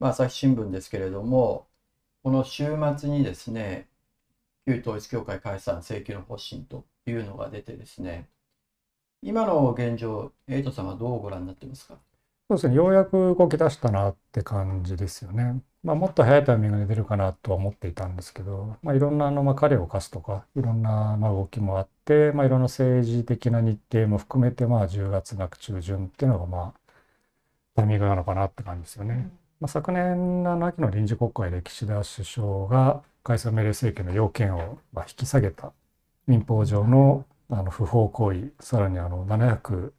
まあ、朝日新聞ですけれども、この週末にですね、旧統一教会解散請求の方針というのが出てですね、今の現状、エイトさんはどうご覧になってますか？そうですね、ようやく動き出したなって感じですよね。まあ、もっと早いタイミングで出るかなとは思っていたんですけど、まあ、いろんなあの、まあ、彼を課すとか、いろんなまあ動きもあって、まあ、いろんな政治的な日程も含めて、まあ、10月中中旬っていうのが、まあ、タイミングなのかなって感じですよね。まあ、昨年の秋の臨時国会で岸田首相が解散命令請求の要件をまあ引き下げた民法上のあの不法行為、さらにあの709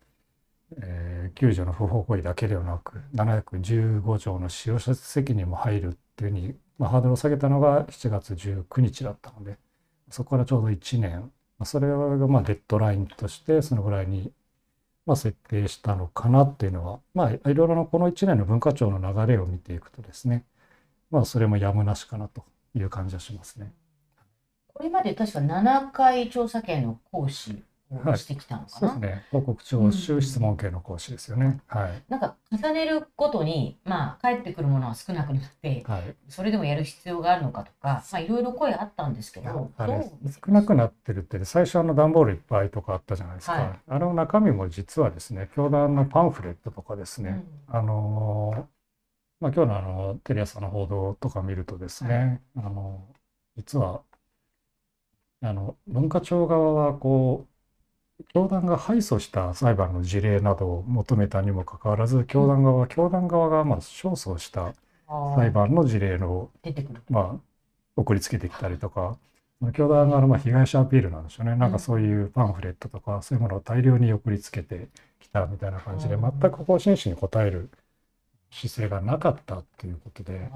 条の不法行為だけではなく、715条の使用者責任も入るっていうふうに、まあ、ハードルを下げたのが7月19日だったので、そこからちょうど1年、それがまあデッドラインとしてそのぐらいにまあ設定したのかなっていうのは、まあいろいろなこの1年の文化庁の流れを見ていくとですね、まあそれもやむなしかなという感じはしますね。これまで確か7回調査権の行使をしてきたのかな、はい、そうですね。報告徴収質問権の行使ですよね。うん、はい。なんか重ねるごとに、まあ、返ってくるものは少なくなって、はい、それでもやる必要があるのかとか、まあ、いろいろ声あったんですけど、少なくなってるって、最初あの段ボールいっぱいとかあったじゃないですか。はい、あの中身も実はですね、教団のパンフレットとかですね、うん、あのまあ、今日のあのテレ朝の報道とか見るとですね、はい、あの実はあの文化庁側はこう教団が敗訴した裁判の事例などを求めたにもかかわらず教団側は教団側がまあ勝訴した裁判の事例のまあ送りつけてきたりとか教団側のまあ被害者アピールなんでしょうね。なんかそういうパンフレットとかそういうものを大量に送りつけてきたみたいな感じで全くここを真摯に答える姿勢がなかったということで、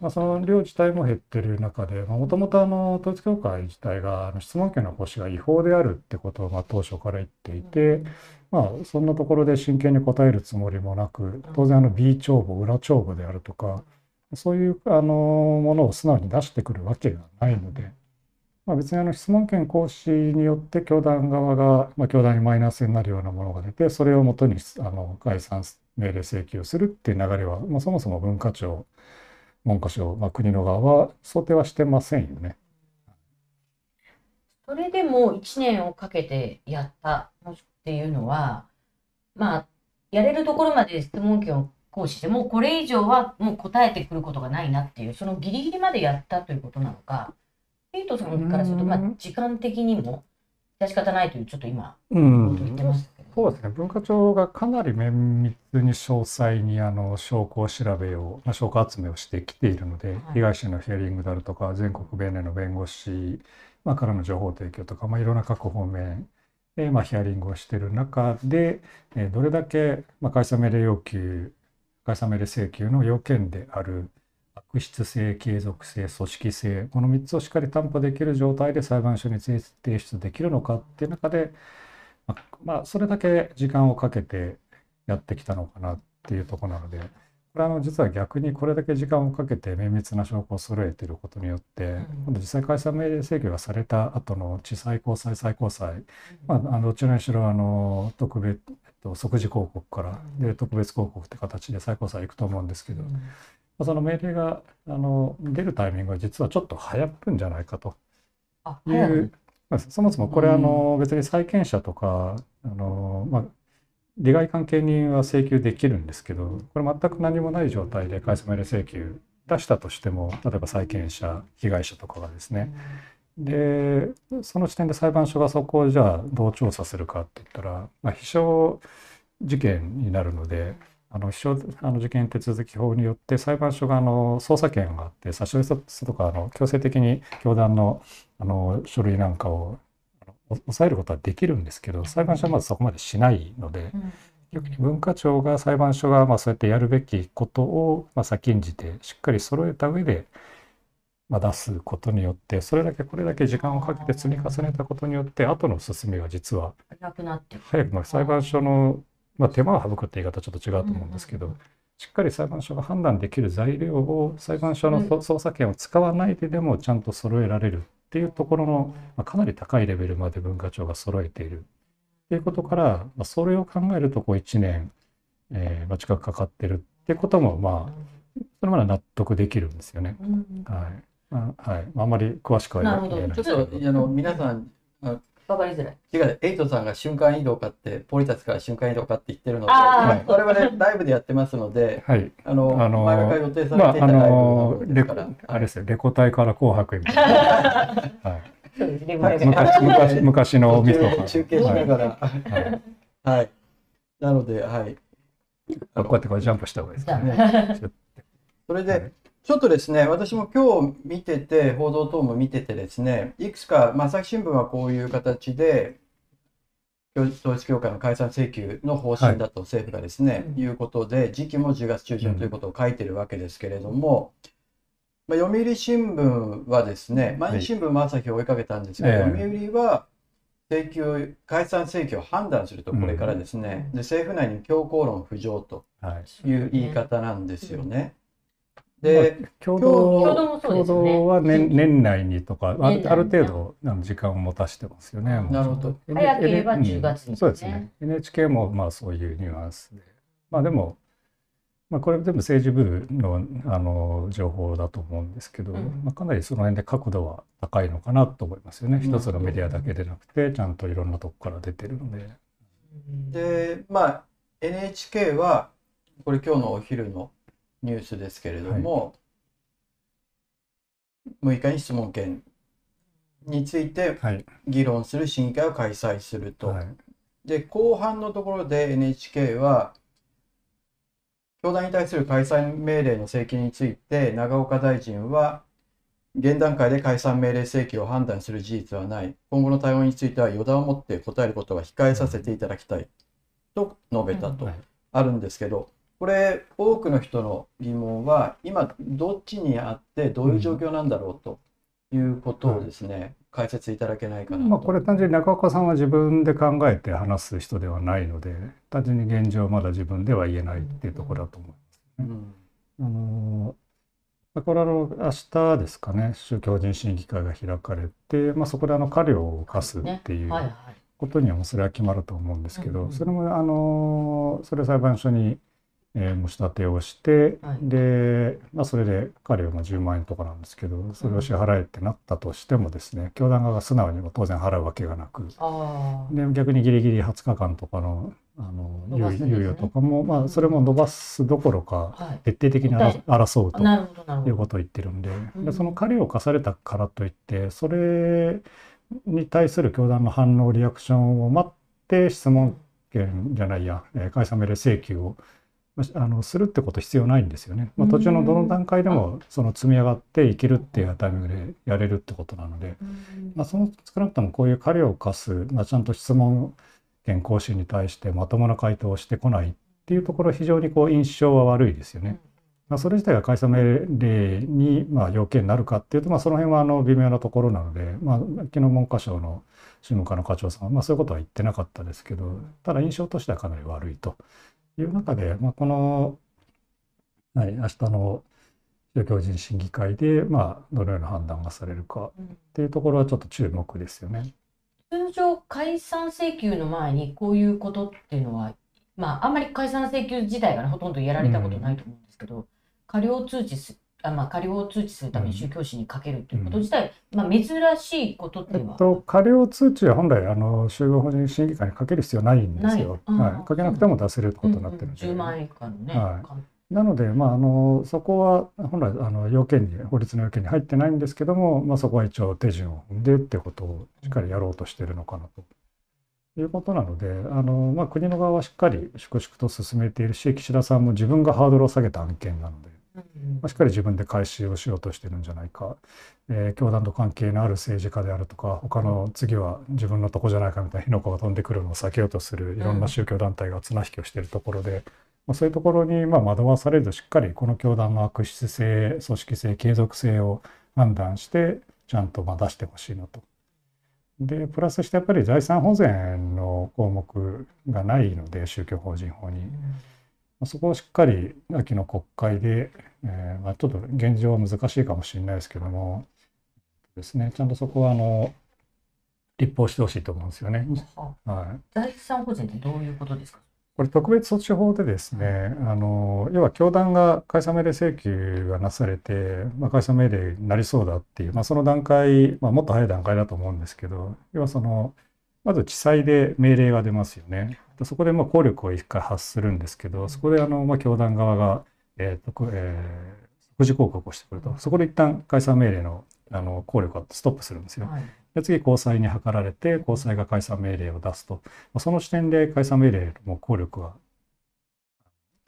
まあ、その量自体も減ってる中でもともと統一教会自体が質問権の行使が違法であるってことをまあ当初から言っていて、まあ、そんなところで真剣に答えるつもりもなく当然あの B 帳簿裏帳簿であるとかそういうあのものを素直に出してくるわけがないので。まあ、別にあの質問権行使によって教団側が、まあ、教団にマイナスになるようなものが出てそれをもとにあの解散命令請求するっていう流れは、まあ、そもそも文化庁文科省、まあ、国の側は想定はしてませんよね。それでも1年をかけてやったっていうのはまあやれるところまで質問権を行使してもこれ以上はもう答えてくることがないなっていうそのギリギリまでやったということなのかエイトさんからすると、まあ、時間的にも致し方ないというちょっと今、うん、言ってましたそうですね。文化庁がかなり綿密に詳細にあの証拠調べを、まあ、証拠集めをしてきているので、はい、被害者のヒアリングであるとか全国弁連の弁護士、まあ、からの情報提供とか、まあ、いろんな各方面で、まあ、ヒアリングをしている中で、えどれだけ、まあ、解散命令要求解散命令請求の要件である悪質性、継続性、組織性、この3つをしっかり担保できる状態で裁判所に提出できるのかっていう中で、まあ、それだけ時間をかけてやってきたのかなっていうところなので、これはあの実は逆にこれだけ時間をかけて綿密な証拠を揃えていることによって、今度実際解散命令請求がされた後の地裁高裁最高裁、まあ、あのどちらにしろあの特別、えっと、即時抗告からで特別抗告って形で最高裁行くと思うんですけど、その命令があの出るタイミングは実はちょっと早くんじゃないかと。いうそもそもこれあの別に債権者とかあの、まあ、利害関係人は請求できるんですけどこれ全く何もない状態で解散命令請求出したとしても例えば債権者被害者とかがですね。でその時点で裁判所がそこをじゃあどう調査するかって言ったら、まあ、秘書事件になるのであの秘書あの事件手続き法によって裁判所があの捜査権があって差し押さとかあの強制的に教団のあの書類なんかを抑えることはできるんですけど裁判所はまずそこまでしないので、逆に文化庁が裁判所がまあそうやってやるべきことをまあ先んじてしっかり揃えた上でまあ出すことによってそれだけこれだけ時間をかけて積み重ねたことによって後の進みが実は早く裁判所のまあ、手間を省くって言い方はちょっと違うと思うんですけど、しっかり裁判所が判断できる材料を裁判所の捜査権を使わないででもちゃんと揃えられるっていうところの、まあ、かなり高いレベルまで文化庁が揃えている。っていうことから、まあ、それを考えるとこう1年、えーまあ、近くかかってるっていうこともまあそれまで納得できるんですよね。うんはい。まあ、はい。あんまり詳しくは言えなるほど。ない。ちょっとあの皆さんわかりづらい。違う、エイトさんが瞬間移動かって、ポリタスから瞬間移動かって言ってるので、あー我々ライブでやってますので、はい。あの、あのー前々から予定さまあ、あれていたライブなののでレコすから、あれですよ、レコ大から紅白みたいな。はい。昔昔昔のミスとか。中継しながら、はいはい。なので、はい。あこうやってこれジャンプした方がいいですね。それではい、ちょっとですね、私も今日見てて、報道等も見ててですね、いくつか、まあ、朝日新聞はこういう形で、統一教会の解散請求の方針だと政府がですね、うん。い、うことで、時期も10月中旬ということを書いてるわけですけれども、まあ、読売新聞はですね、毎日新聞も朝日を追いかけたんですが、ええ。読売は請求、解散請求を判断すると、これからですね、うん。で政府内に強行論浮上とはい。いう言い方なんですよね。まあで、共共同同もそう共同は年年内にとか、あるある程度あの時間を持たしてますよね。なるほど。早ければうん10月にねそうですね。NHK もまあそういうニュアンスで。まあでも、まあ、これ全部政治部のあの情報だと思うんですけど、うんまあ、かなりその辺で角度は高いのかなと思いますよね。ん一つのメディアだけでなくて、ちゃんといろんなとこから出てるので。で、まあ、NHK は、これ今日のお昼のニュースですけれども、6日に質問権についてはい。議論する審議会を開催すると。はい。で、後半のところで NHK は、教団に対する解散命令の請求について、永岡大臣は、現段階で解散命令請求を判断する事実はない。今後の対応については予断を持って答えることは控えさせていただきたい。と述べたとはいあるんですけど、これ、多くの人の疑問は、今、どっちにあって、どういう状況なんだろうということをですね、解説いただけないかなと。まあ、これ単純に中岡さんは自分で考えて話す人ではないので単純に現状まだ自分では言えないっていうところだと思います。うんあのまあこれはあの明日ですかね宗教法人審議会が開かれて、まあ、そこであの過料を課すっていうはいはい。ことにはもうそれは決まると思うんですけど、うんうんそれもあのそれを裁判所に、えー申し立てをして、はいで、まあ、それで彼はまあ10万円とかなんですけどそれを支払えってなったとしてもですね教団側が素直にも当然払うわけがなく。で逆にギリギリ20日間とかのあのね猶予とかも、まあ、それも伸ばすどころかはい。徹底的に争争うと。いうことを言ってるんでうんでその借りを課されたからといってそれに対する教団の反応リアクションを待って質問権じゃないや、えー解散命令請求をまああのするってこと必要ないんですよね。まあ、途中のどの段階でもその積み上がっていけるっていうタイミングでやれるってことなので、うん。まあ、その少なくともこういう借りを課す、まあ、ちゃんと質問権行使に対してまともな回答をしてこないっていうところ非常にこう印象は悪いですよね。まあ、それ自体が解散命令にまあ要件になるかっていうと、まあ、その辺はあの微妙なところなので、まあ、昨日文科省の宗務課の課長さんはまあそういうことは言ってなかったですけどただ印象としてはかなり悪いという中で、まあ、この、はい、明日の宗教人審議会で、まあ、どのような判断がされるかうんっていうところはちょっと注目ですよね。通常、解散請求の前にこういうことっていうのは、まあ、あんまり解散請求自体がね、ほとんどやられたことないと思うんですけど、過料通知すあ、まあ、過料を通知するために宗教史にかけるということ自体、まあ、珍しいことっていうのは、えっと、過料通知は本来あの宗教法人審議会にかける必要ないんですよ。はい、かけなくても出せることになってるんで。うんうん。10万円以下のね、はい。か。なので、まあ、あのそこは本来あの要件に法律の要件に入ってないんですけども、まあ、そこは一応手順を踏んでってことをしっかりやろうとしてるのかなと。いうことなのであの、まあ、国の側はしっかり粛々と進めているし岸田さんも自分がハードルを下げた案件なので、うんまあ、しっかり自分で回収をしようとしてるんじゃないか、えー教団と関係のある政治家であるとか他の次は自分のとこじゃないかみたいな火の粉が飛んでくるのを避けようとするいろんな宗教団体が綱引きをしているところで、まあ、そういうところにまあ惑わされずしっかりこの教団の悪質性組織性継続性を判断してちゃんとまあ出してほしいなと。でプラスしてやっぱり財産保全の項目がないので宗教法人法に。まあそこをしっかり秋の国会で、えーまあ、ちょっと現状は難しいかもしれないですけどもですねちゃんとそこはあの立法してほしいと思うんですよね。ははい、財産保全ってどういうことですか？これ特別措置法でですね、あの要は教団が解散命令請求がなされて、まあ、解散命令になりそうだっていう、まあ、その段階、まあ、もっと早い段階だと思うんですけど要はそのまず地裁で命令が出ますよね。そこでまあ効力を一回発するんですけどそこであの、まあ、教団側が、えーとえー、即時抗告をしてくると。そこで一旦解散命令のあの効力がストップするんですよ。はい。で次高裁に諮られて高裁が解散命令を出すと。その時点で解散命令の効力は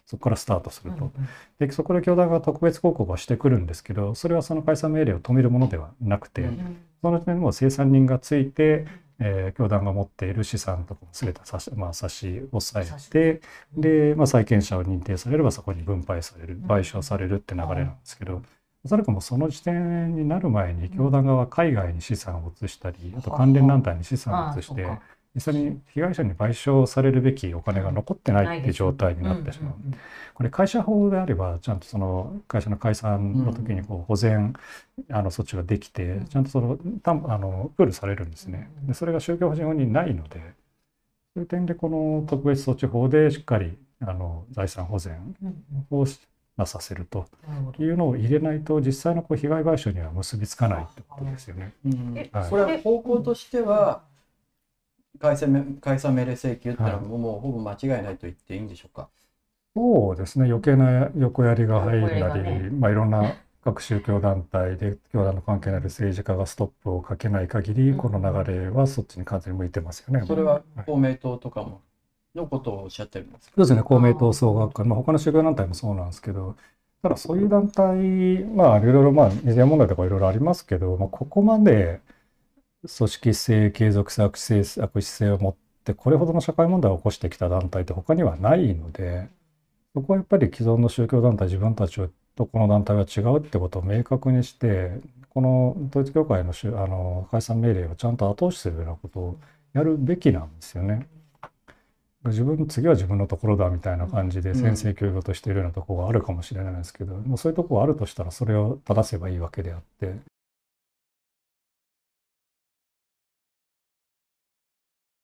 そこからスタートすると。でそこで教団が特別抗告をしてくるんですけどそれはその解散命令を止めるものではなくて、うんその時点でもう生産人がついて、えー教団が持っている資産とかも全て差し,、まあ、差し押さえてで、まあ、債権者を認定されればそこに分配される賠償されるって流れなんですけど。おそらくもうその時点になる前に教団側は海外に資産を移したりあと関連団体に資産を移して実際に被害者に賠償されるべきお金が残ってないっていう状態になってしまう。これ会社法であればちゃんとその会社の解散の時にこう保全あの措置ができてちゃんとそのたあのプールされるんですね。でそれが宗教法人法にないのでそういう点でこの特別措置法でしっかりあの財産保全をなさせるというのを入れないと実際のこう被害賠償には結びつかないってことですよね。うん。えはいこれは方向としては解散め解散命令請求ってのはもうもうほぼ間違いないと言っていいんでしょうか？そうですね。余計な横やりが入るなり、ね。まあ、いろんな各宗教団体で教団の関係のある政治家がストップをかけない限り、うん。この流れはそっちに完全に向いてますよね。それは公明党とかものことをおっしゃってるんですか？そうですね。公明党総学会、まあ、他の宗教団体もそうなんですけどただそういう団体まあいろいろまあメディア問題とかいろいろありますけど、まあ、ここまで組織性継続性悪質性悪質性を持ってこれほどの社会問題を起こしてきた団体って他にはないのでそこはやっぱり既存の宗教団体自分たちとこの団体は違うってことを明確にしてこの統一教会のあの解散命令をちゃんと後押しするようなことをやるべきなんですよね。自分次は自分のところだみたいな感じでうん先生教育としているようなところがあるかもしれないですけど、もうそういうところがあるとしたらそれを正せばいいわけであって